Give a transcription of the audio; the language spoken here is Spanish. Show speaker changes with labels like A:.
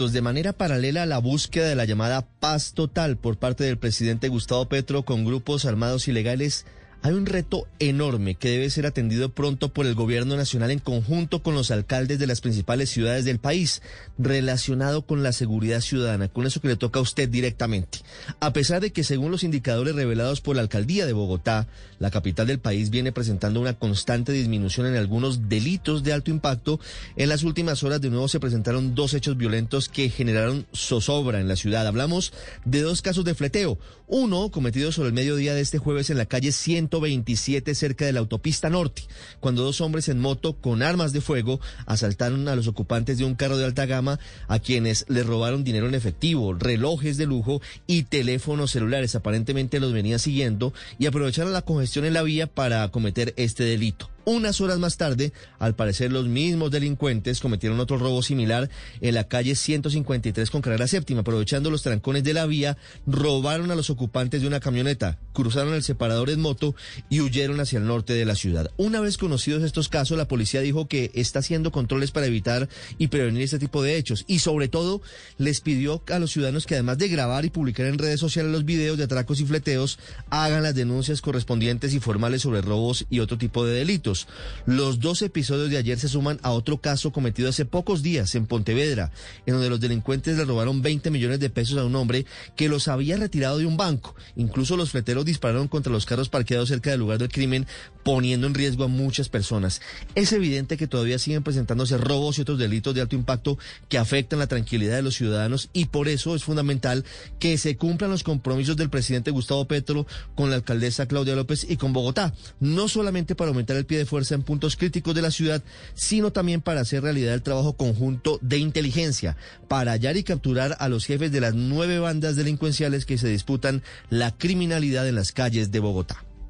A: De manera paralela a la búsqueda de la llamada paz total por parte del presidente Gustavo Petro con grupos armados ilegales, hay un reto enorme que debe ser atendido pronto por el gobierno nacional en conjunto con los alcaldes de las principales ciudades del país, relacionado con la seguridad ciudadana, con eso que le toca a usted directamente. A pesar de que según los indicadores revelados por la alcaldía de Bogotá, la capital del país viene presentando una constante disminución en algunos delitos de alto impacto, en las últimas horas de nuevo se presentaron dos hechos violentos que generaron zozobra en la ciudad. Hablamos de dos casos de fleteo, uno cometido sobre el mediodía de este jueves en la calle 100 127 cerca de la autopista norte, cuando dos hombres en moto con armas de fuego asaltaron a los ocupantes de un carro de alta gama a quienes les robaron dinero en efectivo, relojes de lujo y teléfonos celulares. Aparentemente los venía siguiendo y aprovecharon la congestión en la vía para cometer este delito. Unas horas más tarde, al parecer los mismos delincuentes cometieron otro robo similar en la calle 153 con carrera séptima. Aprovechando los trancones de la vía, robaron a los ocupantes de una camioneta, cruzaron el separador en moto y huyeron hacia el norte de la ciudad. Una vez conocidos estos casos, la policía dijo que está haciendo controles para evitar y prevenir este tipo de hechos. Y sobre todo, les pidió a los ciudadanos que además de grabar y publicar en redes sociales los videos de atracos y fleteos, hagan las denuncias correspondientes y formales sobre robos y otro tipo de delitos. Los dos episodios de ayer se suman a otro caso cometido hace pocos días en Pontevedra, en donde los delincuentes le robaron 20 millones de pesos a un hombre que los había retirado de un banco. Incluso los fleteros dispararon contra los carros parqueados cerca del lugar del crimen, poniendo en riesgo a muchas personas. Es evidente que todavía siguen presentándose robos y otros delitos de alto impacto que afectan la tranquilidad de los ciudadanos y por eso es fundamental que se cumplan los compromisos del presidente Gustavo Petro con la alcaldesa Claudia López y con Bogotá, no solamente para aumentar el pie de fuerza en puntos críticos de la ciudad, sino también para hacer realidad el trabajo conjunto de inteligencia, para hallar y capturar a los jefes de las nueve bandas delincuenciales que se disputan la criminalidad en las calles de Bogotá.